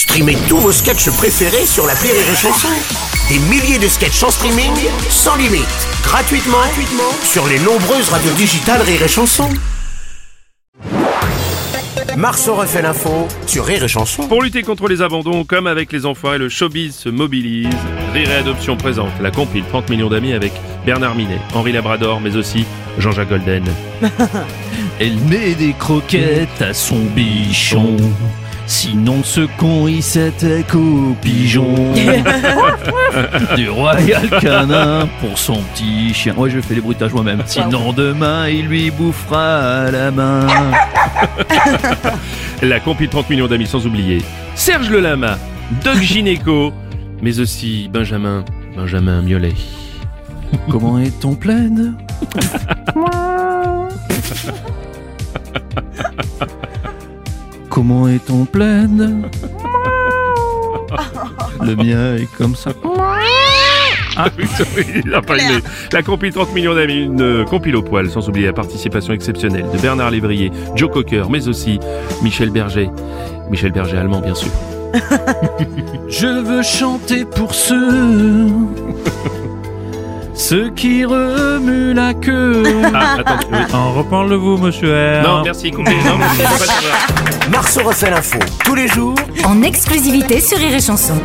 Streamez tous vos sketchs préférés sur la Rire et Chanson. Des milliers de sketchs en streaming, sans limite, gratuitement, gratuitement sur les nombreuses radios digitales Rire et Chanson. Marceau refait l'info sur Rire et Chanson. Pour lutter contre les abandons, comme avec les enfoirés, le showbiz se mobilise. Rire et Adoption présente la compile 30 millions d'amis avec Bernard Minet, Henri Labrador, mais aussi Jean-Jacques Golden. Elle met des croquettes à son bichon. Sinon ce con il s'était qu'au pigeon Du royal canin pour son petit chien. Ouais je fais les bruitages moi-même. Sinon demain il lui bouffera la main. La compile 30 millions d'amis sans oublier Serge Le Lama, Doc Gineco, mais aussi Benjamin, Benjamin Miolet. Comment est-on pleine? Comment est-on pleine Le mien est comme ça. Ah oui, il a pas aimé. La compile 30 millions d'amis, une euh, compile au poil, sans oublier la participation exceptionnelle de Bernard Lévrier, Joe Cocker, mais aussi Michel Berger. Michel Berger allemand, bien sûr. Je veux chanter pour ceux Ceux qui remuent la queue Ah, attends, oui. En reparle-vous monsieur R Non, merci, coupé. Non, merci, c'est pas. Marceau refait l'info tous les jours en exclusivité sur Rire et Chanson.